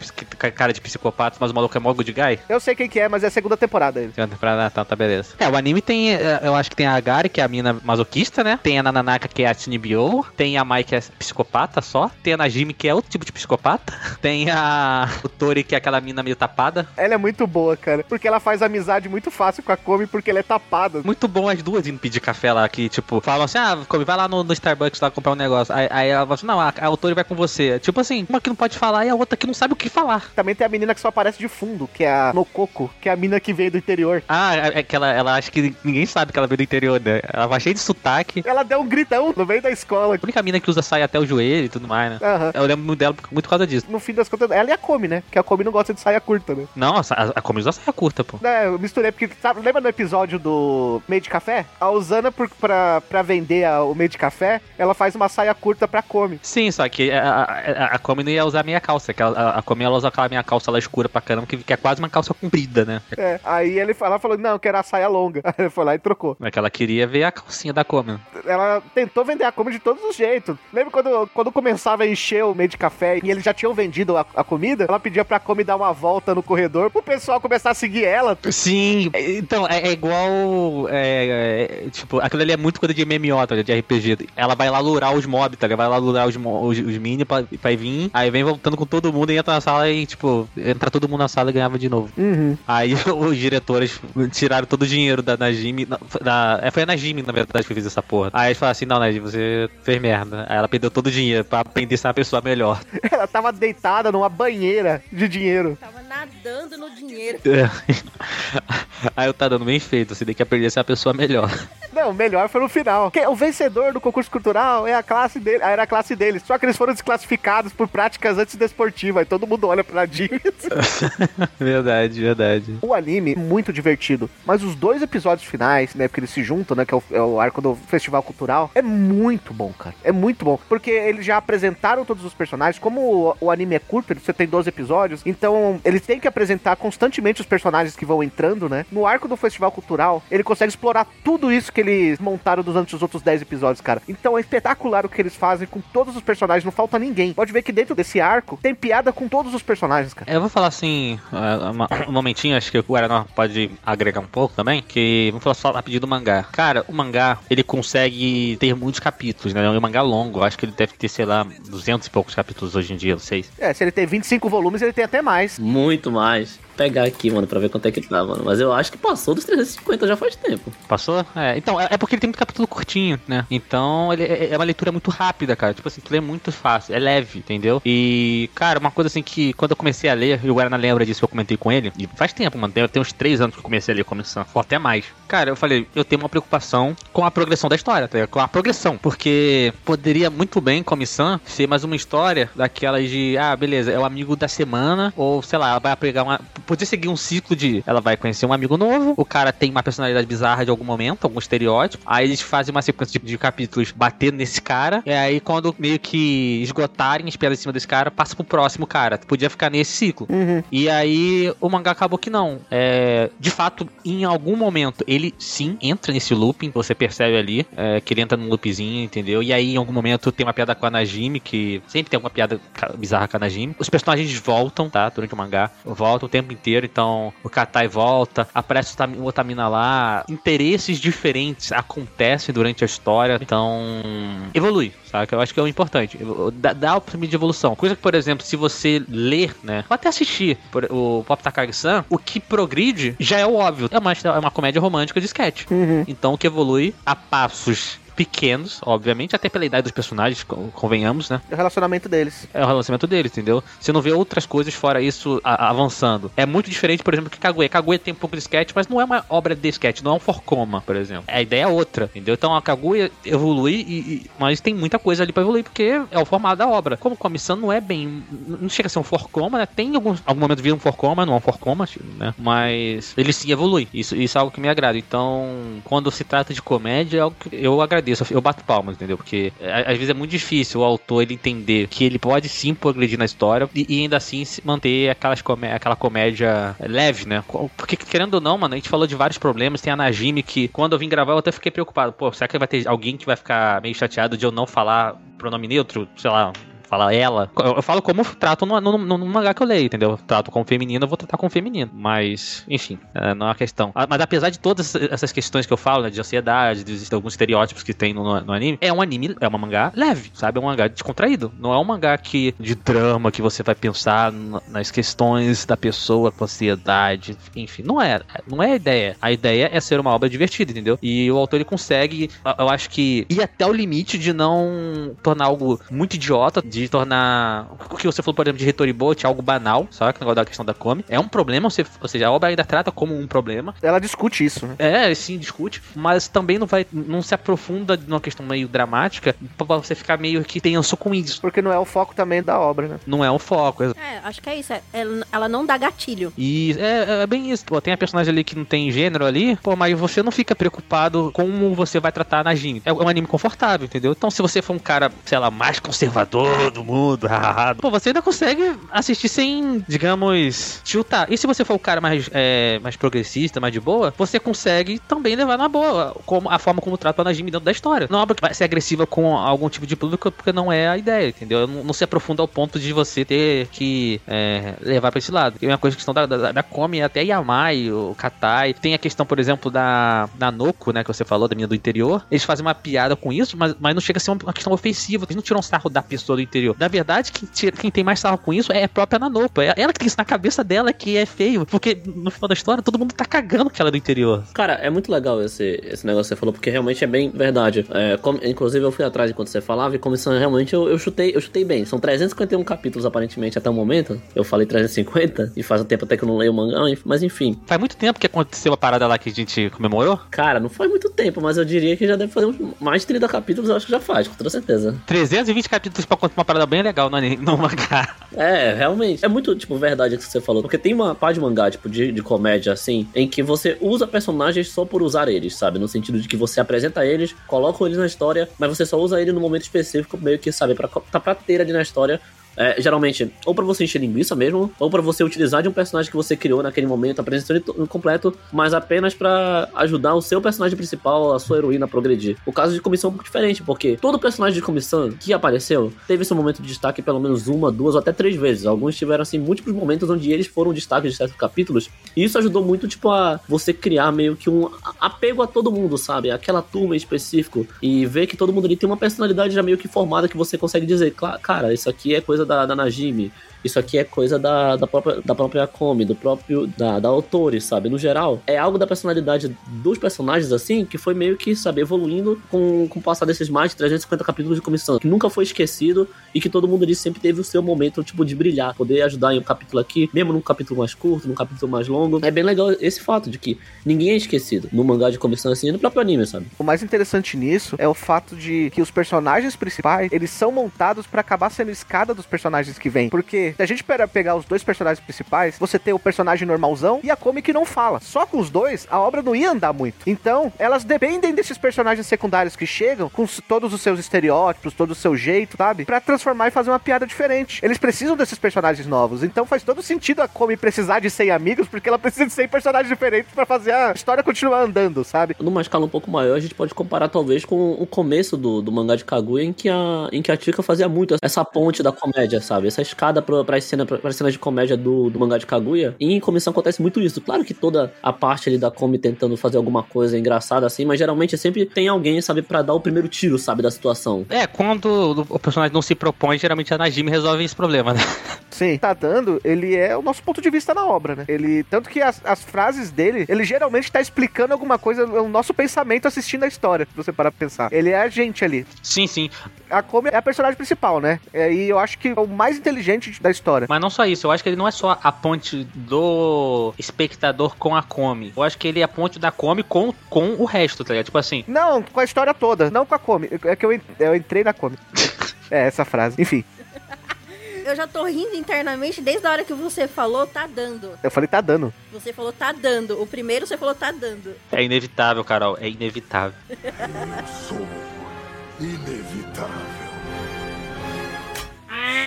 cara de psicopata, mas o maluco é mó good guy. Eu sei quem que é, mas é a segunda temporada ele. Uma temporada, tá, tá, beleza. É, o anime tem, é, eu acho que tem a Agari, que é a mina masoquista, né? Tem a Nananaka, que é a Tsunibyo. Tem a Mai, que é psicopata só. Tem a Najimi, que é outro tipo de psicopata. Tem a o Tori, que é aquela mina meio tapada. Ela é muito boa, cara. Porque ela faz amizade muito fácil com a Kobe porque ela é tapada. Muito bom as duas indo pedir café lá, que, tipo, falam assim, ah, Kobe, vai lá no, no Starbucks lá comprar um negócio. Aí, aí ela fala assim, não, a, a Tori vai com você. Tipo assim, uma que não pode falar e a outra que não sabe o que falar. Também tem a menina que só aparece de fundo, que é a Nokoko, que é a mina que veio do interior. Ah, é é que ela, ela acha que ninguém sabe que ela veio do interior, né? Ela vai cheia de sotaque. Ela deu um gritão no meio da escola. A única mina que usa saia até o joelho e tudo mais, né? Aham. Eu lembro muito dela muito por causa disso. No fim das contas, ela e a Kobe, né? Que a Kobe não gosta de saia curta, né? Não, a, a, a Komi usa saia curta, pô. É, eu misturei, porque sabe, lembra no episódio do meio de café? A Usana, por, pra, pra vender a- o meio de café, ela faz uma saia curta pra Kobe. Sim, só que a, a, a Komi não ia usar meia calça. Que ela- a, a Komi ela usa aquela meia calça lá escura pra caramba, que, que é quase uma calça comprida, né? É, aí ele, ela falou, não, eu quero a saia longa. Aí ele foi lá e trocou. É que ela queria ver a calcinha da Komi. Ela tentou vender a Kobe de todos os jeitos. Lembra quando, quando começava a encher o meio de café e eles já tinham vendido a, a comida? Ela pedia pra Kobe dar uma volta no corredor pro pessoal começar a seguir ela. Sim, então, é, é igual. É, é, tipo, aquilo ali é muito coisa de MMO, tá, de RPG. Ela vai lá lurar os mobs, tá? ligado? Vai lá lurar os, os, os minions pra, pra vir, aí vem voltando com todo mundo e entra na sala e, tipo, entra todo mundo na sala e ganhava de novo. Uhum. Aí os diretores tiraram todo o dinheiro da Najimi. Da, é, foi a Najimi, na verdade, que fez essa porra. Aí eles falaram assim: não, Najimi, você fez merda. Aí ela perdeu todo o dinheiro pra aprender a ser uma pessoa melhor. Ela tava deitada numa banheira de dinheiro. Tava nadando no dinheiro. Aí eu tá dando bem feito, você tem que aprender a ser uma pessoa melhor. Não, o melhor foi no final. Que- O vencedor do concurso cultural é a classe dele, era a classe deles. Só que eles foram desclassificados por práticas antidesportivas. Aí todo mundo olha pra James. verdade, verdade. O anime, muito divertido. Mas os dois episódios finais, né? Porque eles se juntam, né? Que é o, é o arco do Festival Cultural. É muito bom, cara. É muito bom. Porque eles já apresentaram todos os personagens. Como o, o anime é curto, você tem 12 episódios. Então, eles têm que apresentar constantemente os personagens que vão entrando, né? No arco do Festival Cultural, ele consegue explorar tudo isso que eles montaram durante os outros 10 episódios, cara. Então é espetacular o que eles fazem com todos os personagens. Não falta ninguém. Pode ver que dentro desse arco tem piada com todos os personagens, cara. Eu vou falar assim, uma- um momentinho, acho que o Guaraná pode agregar um pouco também, que vamos falar só rapidinho do mangá. Cara, o mangá, ele consegue ter muitos capítulos, né? É um mangá longo, acho que ele deve ter, sei lá, 200 e poucos capítulos hoje em dia, não sei. É, se ele tem 25 volumes, ele tem até mais. Muito mais. Pegar aqui, mano, pra ver quanto é que tá, mano. Mas eu acho que passou dos 350 já faz tempo. Passou? É, então, é, é porque ele tem muito capítulo curtinho, né? Então, ele é, é uma leitura muito rápida, cara. Tipo assim, tu lê muito fácil, é leve, entendeu? E, cara, uma coisa assim que quando eu comecei a ler, e o Guarana lembra disso, eu comentei com ele, e faz tempo, mano, tem, tem uns três anos que eu comecei a ler Comissão, ou até mais. Cara, eu falei, eu tenho uma preocupação com a progressão da história, tá ligado? Com a progressão, porque poderia muito bem, Comissão, ser mais uma história daquelas de, ah, beleza, é o amigo da semana, ou sei lá, ela vai pegar uma, podia seguir um ciclo de ela vai conhecer um amigo novo, o cara tem uma personalidade bizarra de algum momento, algum estereótipo, aí eles fazem uma sequência de, de capítulos batendo nesse cara, e aí quando meio que esgotarem as piadas em cima desse cara, passa pro próximo cara. Podia ficar nesse ciclo. E aí o mangá acabou que não. É, de fato, em algum momento, ele sim entra nesse looping, você percebe ali, é, que ele entra num loopzinho, entendeu? E aí em algum momento tem uma piada com a Najimi, que sempre tem alguma piada bizarra com a Najimi. Os personagens voltam, tá? Durante o mangá. Voltam o tempo inteiro, então o Katai volta, aparece o Tami- o Otamina lá. Interesses diferentes acontecem durante a história, então evolui, sabe? Eu acho que é o importante. Dá, dá o primeiro de evolução. Coisa que, por exemplo, se você ler, né? Ou até assistir o Pop Takagi-san, o que progride já é o óbvio. É uma, é uma comédia romântica de sketch. Então o que evolui a passos pequenos, obviamente, até pela idade dos personagens, co- convenhamos, né? O relacionamento deles. É o relacionamento deles, entendeu? Você não vê outras coisas fora isso avançando. É muito diferente, por exemplo, que Kaguya. Kaguya tem um pouco de sketch, mas não é uma obra de sketch, não é um forcoma, por exemplo. A ideia é outra, entendeu? Então a Kaguya evolui, e, e- mas tem muita coisa ali pra evoluir, porque é o formato da obra. Como comissão não é bem. Não chega a ser um forcoma, né? Tem alguns, algum momento vira um forcoma, não é um forcoma, né? Mas ele sim evolui. Isso, isso é algo que me agrada. Então, quando se trata de comédia, é algo que eu agradeço. Eu bato palmas, entendeu? Porque é, às vezes é muito difícil o autor ele entender que ele pode sim progredir na história e, e ainda assim manter aquelas comé aquela comédia leve, né? Porque, querendo ou não, mano, a gente falou de vários problemas. Tem a Najime que, quando eu vim gravar, eu até fiquei preocupado. Pô, será que vai ter alguém que vai ficar meio chateado de eu não falar pronome neutro? Sei lá, falar ela. Eu, eu falo como trato no, no, no, mangá que eu leio, entendeu? Eu trato como feminino, eu vou tratar como feminino. Mas, enfim, é, não é uma questão. Ah, Mas apesar de todas essas questões que eu falo, né, de ansiedade, de, de alguns estereótipos que tem no, no anime, é um anime, é um mangá leve, sabe? É um mangá descontraído. Não é um mangá que, de drama que você vai pensar na- nas questões da pessoa com ansiedade, enfim. Não é, não é a ideia. A ideia é ser uma obra divertida, entendeu? E o autor ele consegue, eu acho que, ir até o limite de não tornar algo muito idiota, de tornar o que você falou, por exemplo, de Retoribot, algo banal, sabe? Que negócio da questão da come. É um problema, você- ou seja, a obra ainda trata como um problema. Ela discute isso, né? É, sim, discute, mas também não vai, não se aprofunda numa questão meio dramática pra você ficar meio que tenso com isso. Porque não é o foco também da obra, né? Não é o foco. É, acho que é isso. é- ela, não dá gatilho. E é, é bem isso. Pô, tem a personagem ali que não tem gênero ali, pô, mas você não fica preocupado como você vai tratar a Najin. É um anime confortável, entendeu? Então, se você for um cara, sei lá, mais conservador do mundo, hahaha, pô, você ainda consegue assistir sem, digamos, tiltar. E se você for o cara mais, é, mais progressista, mais de boa, você consegue também levar na boa como, a forma como trata a Najin dentro da história. Não é uma obra que vai ser agressiva com algum tipo de público, porque não é a ideia, entendeu? Não, não se aprofunda ao ponto de você ter que é, levar pra esse lado. Tem uma coisa, questão da, da, da Komi, até Yamai, o Katai. Tem a questão, por exemplo, da, da Noko, né, que você falou, da menina do interior. Eles fazem uma piada com isso, mas, mas não chega a ser uma, uma questão ofensiva. Eles não tiram sarro da pessoa do interior. Na verdade, quem, tira- quem tem mais sarro com isso é a própria Nanoko. É ela que tem isso na cabeça dela que é feio. Porque no final da história, todo mundo tá cagando que ela é do interior. Cara, é muito legal esse, esse negócio que você falou, porque realmente é bem verdade. É, como- inclusive, eu fui atrás enquanto você falava, e começando realmente, eu, eu chutei, eu chutei bem. São 351 capítulos, aparentemente, até o momento. Eu falei 350, e faz um tempo até que eu não leio o mangá, mas enfim. Faz muito tempo que aconteceu a parada lá que a gente comemorou. Cara, não faz muito tempo, mas eu diria que já deve fazer mais de 30 capítulos, eu acho que já faz, com toda certeza. 320 capítulos pra contar uma parada bem legal no, anime- no mangá. É, realmente. É muito, tipo, verdade que você falou. Porque tem uma parte de mangá, tipo, de, de comédia, assim, em que você usa personagens só por usar eles, sabe? No sentido de que você apresenta eles, coloca eles na história, mas você só usa ele no momento específico, meio que, sabe, pra, tá pra ter ali na história. É, geralmente, ou pra você encher linguiça mesmo, ou pra você utilizar de um personagem que você criou naquele momento, apresentando ele to- completo, mas apenas pra ajudar o seu personagem principal, a sua heroína a progredir. O caso de comissão é um pouco diferente, porque todo personagem de comissão que apareceu teve seu momento de destaque pelo menos uma, duas ou até três vezes. Alguns tiveram, assim, múltiplos momentos onde eles foram destaque de certos capítulos, e isso ajudou muito, tipo, a você criar meio que um apego a todo mundo, sabe? Aquela turma em específico, e ver que todo mundo ali tem uma personalidade já meio que formada que você consegue dizer, "Cla- cara, isso aqui é coisa da, da Najimi, isso aqui é coisa da, da, própria, da própria Komi, do próprio. da, da autores, sabe? No geral, é algo da personalidade dos personagens, assim, que foi meio que, sabe, evoluindo com, com o passar desses mais de 350 capítulos de comissão, que nunca foi esquecido e que todo mundo ali sempre teve o seu momento, tipo, de brilhar, poder ajudar em um capítulo aqui, mesmo num capítulo mais curto, num capítulo mais longo. É bem legal esse fato de que ninguém é esquecido no mangá de comissão, assim, e no próprio anime, sabe? O mais interessante nisso é o fato de que os personagens principais, eles são montados pra acabar sendo escada dos personagens que vêm. Porque se a gente pegar os dois personagens principais, você tem o personagem normalzão e a Komi que não fala. Só com os dois, a obra não ia andar muito. Então, elas dependem desses personagens secundários que chegam com todos os seus estereótipos, todo o seu jeito, sabe? Pra transformar e fazer uma piada diferente. Eles precisam desses personagens novos. Então faz todo sentido a Komi precisar de 100 amigos, porque ela precisa de 100 personagens diferentes pra fazer a história continuar andando, sabe? Numa escala um pouco maior, a gente pode comparar talvez com o começo do, do mangá de Kaguya, em que a, em que a Tika fazia muito essa ponte da comédia, sabe? Essa escada pra, pra, cena, pra, cenas de comédia do, do mangá de Kaguya. E em comissão acontece muito isso. Claro que toda a parte ali da Komi tentando fazer alguma coisa engraçada assim, mas geralmente sempre tem alguém, sabe, pra dar o primeiro tiro, sabe, da situação. É, quando o personagem não se propõe, geralmente a Najimi resolve esse problema, né? Sim, tá dando, ele é o nosso ponto de vista na obra, né? Ele, tanto que as, as frases dele, ele geralmente tá explicando alguma coisa, é o nosso pensamento assistindo a história, se você parar pra pensar. Ele é a gente ali. Sim, sim. A Komi é a personagem principal, né? É, E eu acho que é o mais inteligente da história. Mas não só isso, eu acho que ele não é só a ponte do espectador com a Come. Eu acho que ele é a ponte da Come com, com o resto, tá ligado? Tipo assim, Não, com a história toda, não com a Komi. É que eu, eu entrei na Komi. é, essa frase. Enfim, Eu já tô rindo internamente desde a hora que você falou tá dando. eu falei, tá dando. Você falou tá dando. O primeiro você falou tá dando. é inevitável, Carol, é inevitável. Sou inevitável.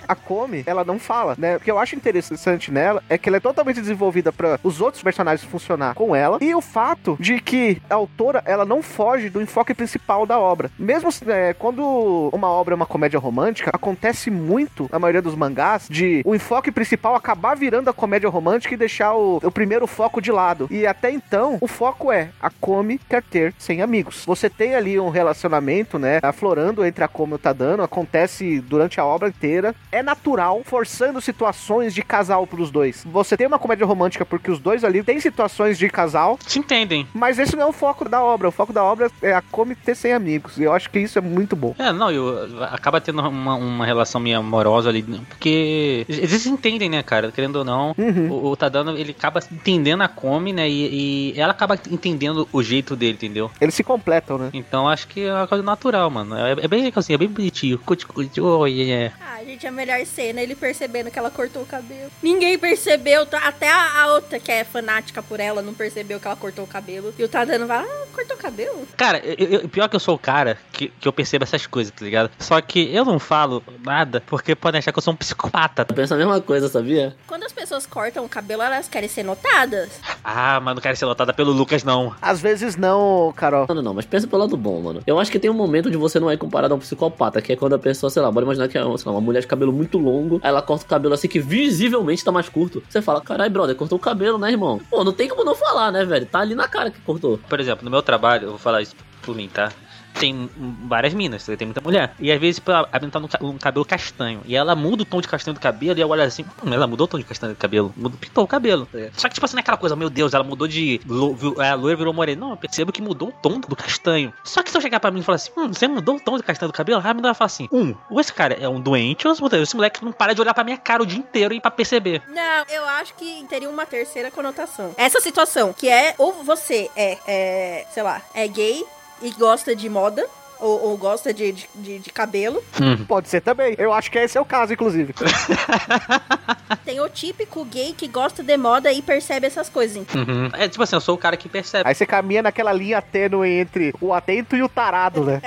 A Komi, ela não fala, né? O que eu acho interessante nela é que ela é totalmente desenvolvida para os outros personagens funcionar com ela e o fato de que a autora, ela não foge do enfoque principal da obra. Mesmo é, quando uma obra é uma comédia romântica, acontece muito, na maioria dos mangás, de o enfoque principal acabar virando a comédia romântica e deixar o, o primeiro foco de lado. E até então, o foco é a Komi quer ter 100 amigos. Você tem ali um relacionamento, né, aflorando entre a Komi e o Tadano, acontece durante a obra inteira. Natural, forçando situações de casal pros dois. Você tem uma comédia romântica porque os dois ali têm situações de casal, Se entendem. mas esse não é o foco da obra. O foco da obra é a Komi ter 100 amigos. E eu acho que isso é muito bom. É, não, eu, acaba tendo uma, uma relação meio amorosa ali, porque eles se entendem, né, cara? Querendo ou não, Uhum. o, o Tadano, ele acaba entendendo a Come, né, e, e ela acaba entendendo o jeito dele, entendeu? Eles se completam, né? Então acho que é uma coisa natural, mano. É, é bem assim, é bem bonitinho. Cuti, oh, yeah. Ah, gente, a melhor cena, ele percebendo que ela cortou o cabelo. Ninguém percebeu, tá? até a, a outra que é fanática por ela não percebeu que ela cortou o cabelo. E o Tadano vai, ah, cortou o cabelo? Cara, eu, eu- pior que eu sou o cara que, que eu percebo essas coisas, tá ligado? Só que eu não falo nada porque podem achar que eu sou um psicopata. Eu penso a mesma coisa, sabia? Quando as pessoas cortam o cabelo, elas querem ser notadas. Ah, mas não quero ser lotada pelo Lucas, não. Às vezes não, Carol. Não, não, não, mas pensa pelo lado bom, mano. Eu acho que tem um momento onde você não é comparado a um psicopata, que é quando a pessoa, sei lá, bora imaginar que é sei lá, uma mulher de cabelo muito longo, aí ela corta o cabelo assim que visivelmente tá mais curto. Você fala, caralho, brother, cortou o cabelo, né, irmão? Pô, não tem como não falar, né, velho? Tá ali na cara que cortou. Por exemplo, no meu trabalho, eu vou falar isso por mim, tá? Tem várias minas, tem muita mulher. E às vezes a a mina tá um cabelo castanho. E ela muda o tom de castanho do cabelo e eu olho assim, hum, ela mudou o tom de castanho do cabelo. Mudou, pintou o cabelo. Só que, tipo assim, não é aquela coisa, meu Deus, ela mudou de. Vi- é, loira virou morena. Não, eu percebo que mudou o tom do castanho. Só que se eu chegar pra mim e falar assim, hum, você mudou o tom de castanho do cabelo, a menina vai falar assim: um, ou esse cara é um doente, ou esse moleque não para de olhar pra minha cara o dia inteiro e pra perceber. Não, eu acho que teria uma terceira conotação. Essa situação, que é ou você é, é sei lá, é gay e gosta de moda, ou, ou gosta de, de, de- de cabelo. Pode ser também. Eu acho que esse é o caso, inclusive. Tem o típico gay que gosta de moda e percebe essas coisas. então. Uhum. É tipo assim, eu sou o cara que percebe. Aí você caminha naquela linha tênue entre o atento e o tarado, né?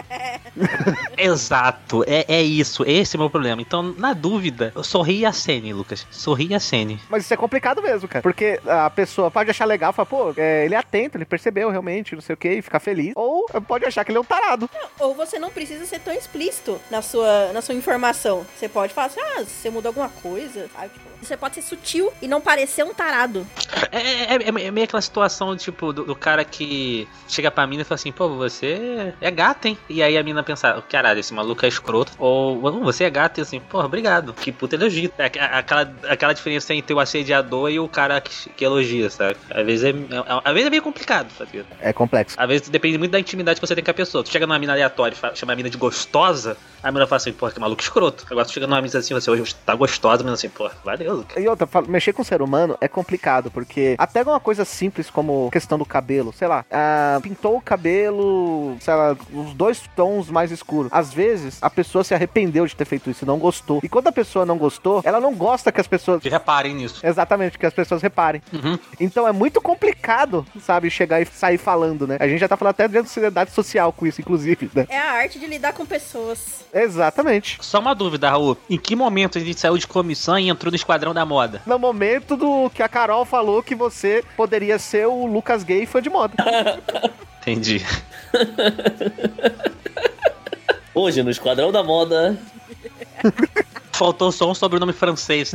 Exato, é, é isso, esse é o meu problema. Então, na dúvida, eu sorri a Sene, Lucas. Sorri a Sene. Mas isso é complicado mesmo, cara. Porque a pessoa pode achar legal, falar, pô, é, ele é atento, ele percebeu realmente, não sei o que, e ficar feliz. Ou pode achar que ele é um tarado. Ou você não precisa ser tão explícito na sua, na sua informação. Você pode falar assim, ah, você mudou alguma coisa, sabe? Tipo, você pode ser sutil e não parecer um tarado. É, é, é- é meio aquela situação, tipo, do, do cara que chega pra mina e fala assim, pô, você é gata, hein? E aí a mina pensa, caralho, esse maluco é escroto. Ou, "Não, você é gata, e assim, porra, obrigado. Que puta elogio. É aqu- aquela, aquela diferença entre o assediador e o cara que, que elogia, sabe? Às vezes é, é- às vezes é meio complicado, sabe? É complexo. Às vezes depende muito da intimidade que você tem com a pessoa. Tu chega numa mina aleatória e chama a mina de gostosa, a mina fala assim, pô, que maluco escroto. Agora tu chega numa mina assim, você hoje tá gostosa, a mina assim, pô, valeu. E outra, mexer com o ser humano é complicado, porque até uma coisa simples como questão do cabelo, sei lá, ah, pintou o cabelo, sei lá, os dois tons mais escuros. Às vezes, a pessoa se arrependeu de ter feito isso, não gostou. E quando a pessoa não gostou, ela não gosta que as pessoas. Que reparem nisso. Exatamente, que as pessoas reparem. Uhum. Então é muito complicado, sabe, chegar e sair falando, né? A gente já tá falando até de ansiedade social com isso, inclusive, né? É a arte de lidar com pessoas. Exatamente. Só uma dúvida, Raul. Em que momento a gente saiu de comissão e entrou no Esquadrão da Moda? No momento do que a Carol falou que você poderia ser o Lucas Gay fã de moda. Entendi. Hoje, no Esquadrão da Moda, Faltou só um sobrenome francês.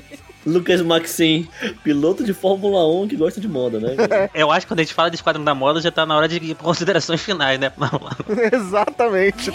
Lucas Maxim, piloto de Fórmula 1 que gosta de moda, né? Eu acho que quando a gente fala de Esquadrão da Moda já tá na hora de considerações finais, né? Exatamente.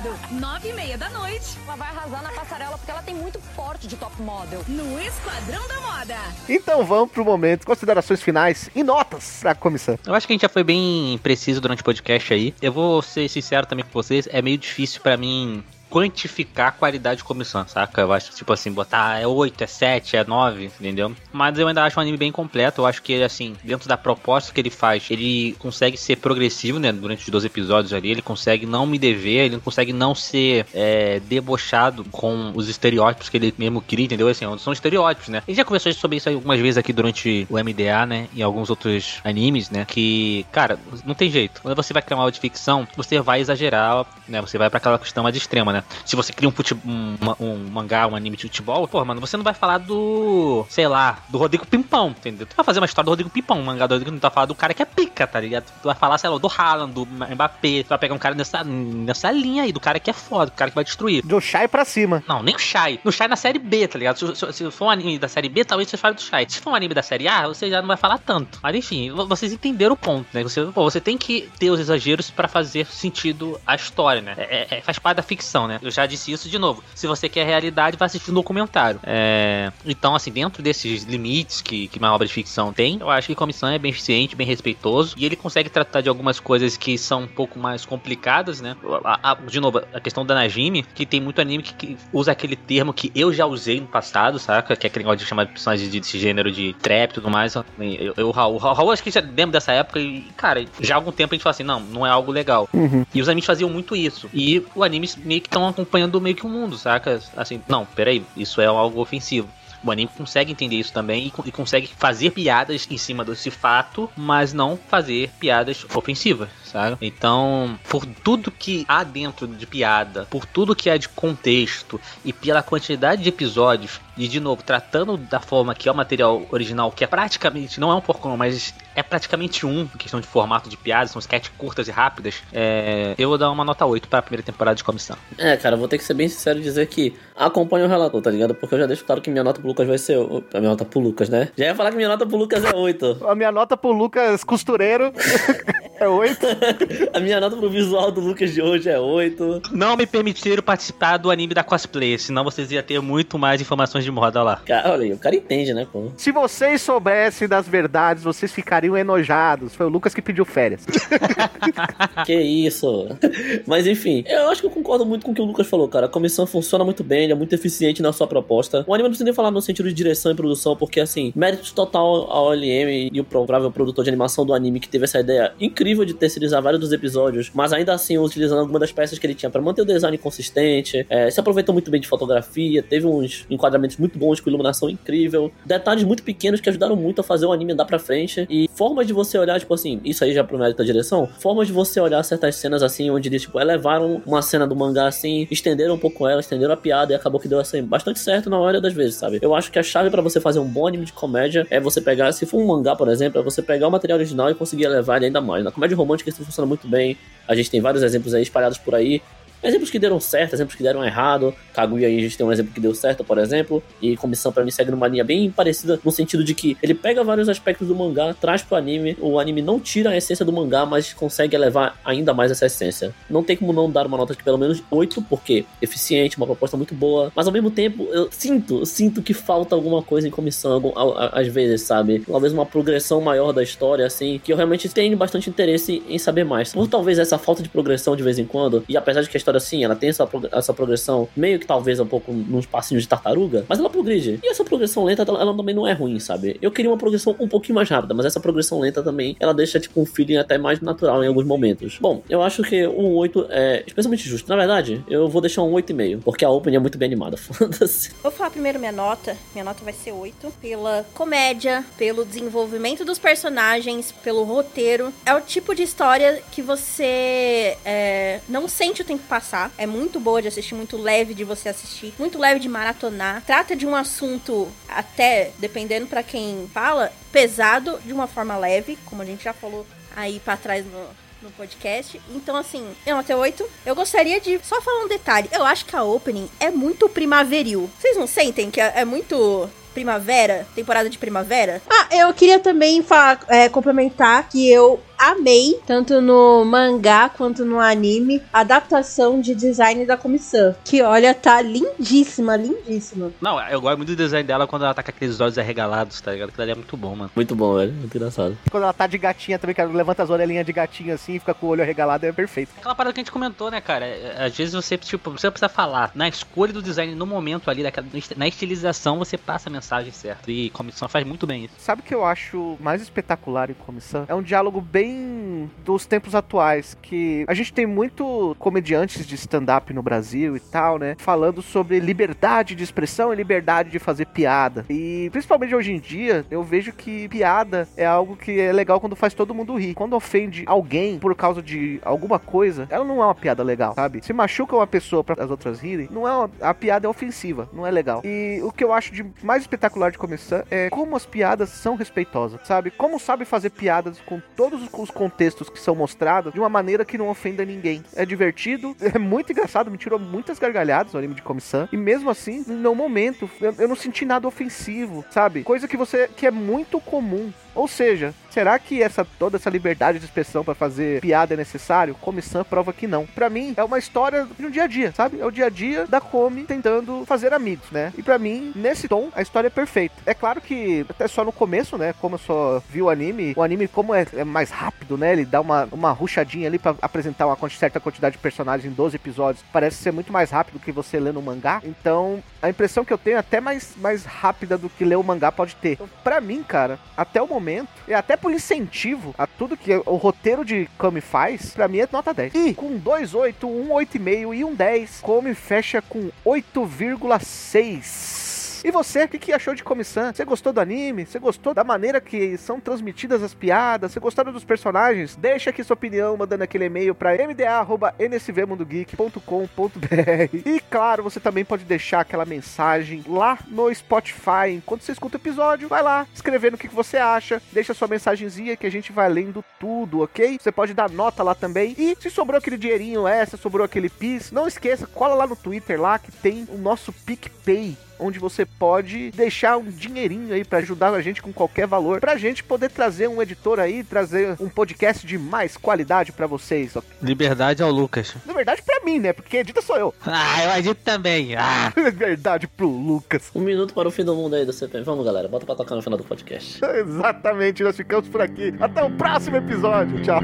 Sábado, nove e meia da noite, Ela vai arrasar na passarela porque ela tem muito porte de top model. no Esquadrão da Moda. Então vamos pro momento, considerações finais e notas pra comissão. Eu acho que a gente já foi bem preciso durante o podcast aí. Eu vou ser sincero também com vocês, é meio difícil pra mim quantificar a qualidade de comissão, saca? Eu acho, tipo assim, botar é 8, é 7, é 9, entendeu? Mas eu ainda acho um anime bem completo. Eu acho que, assim, dentro da proposta que ele faz, ele consegue ser progressivo, né? Durante os 12 episódios ali, ele consegue não me dever, ele consegue não ser é, debochado com os estereótipos que ele mesmo cria, entendeu? Assim, são estereótipos, né? A gente já conversou sobre isso algumas vezes aqui durante o MDA, né? E alguns outros animes, né? Que, cara, não tem jeito. Quando você vai criar uma aula de ficção, você vai exagerar, né? Você vai pra aquela questão mais extrema, né? Se você cria um, um, um mangá, um anime de futebol, pô, mano, você não vai falar do, sei lá, do Rodrigo Pimpão, entendeu? Tu vai fazer uma história do Rodrigo Pimpão, um mangá do Rodrigo, não vai falar do cara que é pica, tá ligado? Tu vai falar, sei lá, do Haaland, do Mbappé, tu vai pegar um cara nessa, nessa linha aí, do cara que é foda, do cara que vai destruir. Do Shai pra cima. Não, nem o Shai. No Shai na série B, tá ligado? Se, se- se for um anime da série B, talvez você fale do Shai. Se for um anime da série A, você já não vai falar tanto. Mas enfim, vo- vocês entenderam o ponto, né? Você, pô, você tem que ter os exageros pra fazer sentido a história, né? É- é- faz parte da ficção, né? Eu já disse isso de novo. Se você quer realidade, vai assistir um documentário. É, Então, assim, dentro desses limites que, que uma obra de ficção tem, eu acho que Comissão é bem eficiente, bem respeitoso. E ele consegue tratar de algumas coisas que são um pouco mais complicadas, né? A- a- de novo, a questão da Najime, que tem muito anime que, que usa aquele termo que eu já usei no passado, saca? Que é aquele negócio de chamar de personagens de- desse gênero de trap e tudo mais. Eu, eu, Raul, o Raul, acho que já lembra dessa época e, cara, já há algum tempo a gente fala assim, não, não é algo legal. E os animes faziam muito isso. E o anime meio que estão acompanhando meio que o mundo, saca? Assim, não, peraí, isso é algo ofensivo. O anime consegue entender isso também e, e consegue fazer piadas em cima desse fato, mas não fazer piadas ofensivas, sabe? Então, por tudo que há dentro de piada, por tudo que há de contexto e pela quantidade de episódios, e de novo, tratando da forma que é o material original, que é praticamente, não é um porcão, mas é praticamente um, em questão de formato de piadas, são sketches curtas e rápidas, é, eu vou dar uma nota 8 para a primeira temporada de comissão. É, cara, vou ter que ser bem sincero e dizer que acompanho o relator, tá ligado? Porque eu já deixo claro que minha nota pro Lucas vai ser. A minha nota pro Lucas, né? Já ia falar que minha nota pro Lucas é 8. A minha nota pro Lucas Costureiro é 8. A minha nota pro visual do Lucas de hoje é 8. Não me permitiram participar do anime da cosplay, senão vocês iam ter muito mais informações de moda lá. Cara, olha aí, o cara entende, né, pô? Se vocês soubessem das verdades, vocês ficariam enojados. Foi o Lucas que pediu férias. Que isso. Mas enfim, eu acho que eu concordo muito com o que o Lucas falou, cara. A comissão funciona muito bem, ele é muito eficiente na sua proposta. O anime não precisa nem falar no sentido de direção e produção, porque assim, mérito total ao LM e o provável produtor de animação do anime que teve essa ideia incrível de terceirizar vários dos episódios, mas ainda assim utilizando algumas das peças que ele tinha pra manter o design consistente. É, se aproveitou muito bem de fotografia, teve uns enquadramentos muito bons com iluminação incrível, detalhes muito pequenos que ajudaram muito a fazer o anime andar pra frente e formas de você olhar, tipo assim, isso aí já pro mérito da direção, formas de você olhar certas cenas assim, onde eles, tipo, elevaram uma cena do mangá assim, estenderam um pouco ela, estenderam a piada e acabou que deu assim, bastante certo na maioria das vezes, sabe? Eu acho que a chave pra você fazer um bom anime de comédia é você pegar, se for um mangá, por exemplo, é você pegar o material original e conseguir elevar ele ainda mais. Na comédia romântica isso funciona muito bem, a gente tem vários exemplos aí espalhados por aí, exemplos que deram certo, exemplos que deram errado. Kaguya aí a gente tem um exemplo que deu certo, por exemplo. E comissão pra mim segue numa linha bem parecida, no sentido de que ele pega vários aspectos do mangá, traz pro anime. O anime não tira a essência do mangá, mas consegue elevar ainda mais essa essência. Não tem como não dar uma nota de pelo menos 8, porque eficiente, uma proposta muito boa. Mas ao mesmo tempo, eu sinto, eu sinto que falta alguma coisa em comissão, algum- às vezes, sabe? Talvez uma progressão maior da história, assim, que eu realmente tenho bastante interesse em saber mais. Por talvez essa falta de progressão de vez em quando, e apesar de que a história, sim, ela tem essa, essa progressão meio que talvez um pouco nos passinhos de tartaruga, mas ela progride. E essa progressão lenta, ela, ela também não é ruim, sabe? Eu queria uma progressão um pouquinho mais rápida, mas essa progressão lenta também, ela deixa, tipo, um feeling até mais natural em alguns momentos. Bom, eu acho que um 8 é especialmente justo. Na verdade, eu vou deixar um 8,5, porque a opening é muito bem animada. Foda-se. Vou falar primeiro minha nota. Minha nota vai ser 8. Pela comédia, pelo desenvolvimento dos personagens, pelo roteiro. É o tipo de história que você é, não sente o tempo passar. É muito boa de assistir, muito leve de você assistir, muito leve de maratonar. Trata de um assunto, até dependendo pra quem fala, pesado de uma forma leve, como a gente já falou aí pra trás no, no podcast. Então, assim, eu notei 8. Eu gostaria de só falar um detalhe. Eu acho que a opening é muito primaveril. Vocês não sentem que é, é muito primavera? Temporada de primavera? Ah, eu queria também fa- é, complementar que eu amei, tanto no mangá quanto no anime, a adaptação de design da comissão. Que olha, tá lindíssima, lindíssima. Não, eu gosto muito do design dela quando ela tá com aqueles olhos arregalados, tá ligado? Aquilo ali é muito bom, mano. Muito bom, velho. Muito engraçado. Quando ela tá de gatinha também, que ela levanta as orelhinhas de gatinho assim, fica com o olho arregalado, é perfeito. Aquela parada que a gente comentou, né, cara? É, Às vezes você, tipo, você precisa falar. Na escolha do design, no momento ali, daquela, na estilização, você passa a mensagem certa. E comissão faz muito bem isso. Sabe o que eu acho mais espetacular em comissão? É um diálogo bem dos tempos atuais, que a gente tem muito comediantes de stand-up no Brasil e tal, né? Falando sobre liberdade de expressão e liberdade de fazer piada. E principalmente hoje em dia, eu vejo que piada é algo que é legal quando faz todo mundo rir. Quando ofende alguém por causa de alguma coisa, ela não é uma piada legal, sabe? Se machuca uma pessoa para as outras rirem, não é uma- a piada é ofensiva, não é legal. E o que eu acho de mais espetacular de comissão é como as piadas são respeitosas, sabe? Como sabe fazer piadas com todos os contextos que são mostrados de uma maneira que não ofenda ninguém. É divertido, é muito engraçado, me tirou muitas gargalhadas no anime de comissão. E mesmo assim, no momento, eu, eu não senti nada ofensivo, sabe? Coisa que você que é muito comum. Ou seja, será que essa toda essa liberdade de expressão pra fazer piada é necessário? Comissão prova que não. Pra mim é uma história de um dia a dia, sabe? É o dia a dia da Come tentando fazer amigos, né? E pra mim, nesse tom, a história é perfeita. É claro que até só no começo, né, como eu só vi o anime, o anime como é, é mais rápido, né? Ele dá uma, uma ruchadinha ali pra apresentar uma certa quantidade de personagens em 12 episódios. Parece ser muito mais rápido que você lê no mangá. Então, a impressão que eu tenho é até mais, mais rápida do que ler o mangá pode ter. Então, pra mim, cara, até o momento, e até por incentivo a tudo que o roteiro de Kami faz, pra mim é nota 10. E com 2,8, um 8,5 e um 10, Kami fecha com 8,6. E você, o que, que achou de comissão? Você gostou do anime? Você gostou da maneira que são transmitidas as piadas? Você gostou dos personagens? Deixa aqui sua opinião mandando aquele e-mail para mda.nsvmundogeek.com.br E claro, você também pode deixar aquela mensagem lá no Spotify. Enquanto você escuta o episódio, vai lá escrevendo o que, que você acha. Deixa sua mensagenzinha que a gente vai lendo tudo, ok? Você pode dar nota lá também. E se sobrou aquele dinheirinho essa, sobrou aquele PIS, não esqueça, cola lá no Twitter lá que tem o nosso PicPay onde você pode deixar um dinheirinho aí pra ajudar a gente com qualquer valor, pra gente poder trazer um editor aí, trazer um podcast de mais qualidade pra vocês. ó. Liberdade ao Lucas. Na verdade, pra mim, né? Porque edita sou eu. Ah, eu edito também. Ah. Verdade pro Lucas. Um minuto para o fim do mundo aí do CPM. Vamos, galera. Bota pra tocar no final do podcast. Exatamente, nós ficamos por aqui. Até o próximo episódio. Tchau.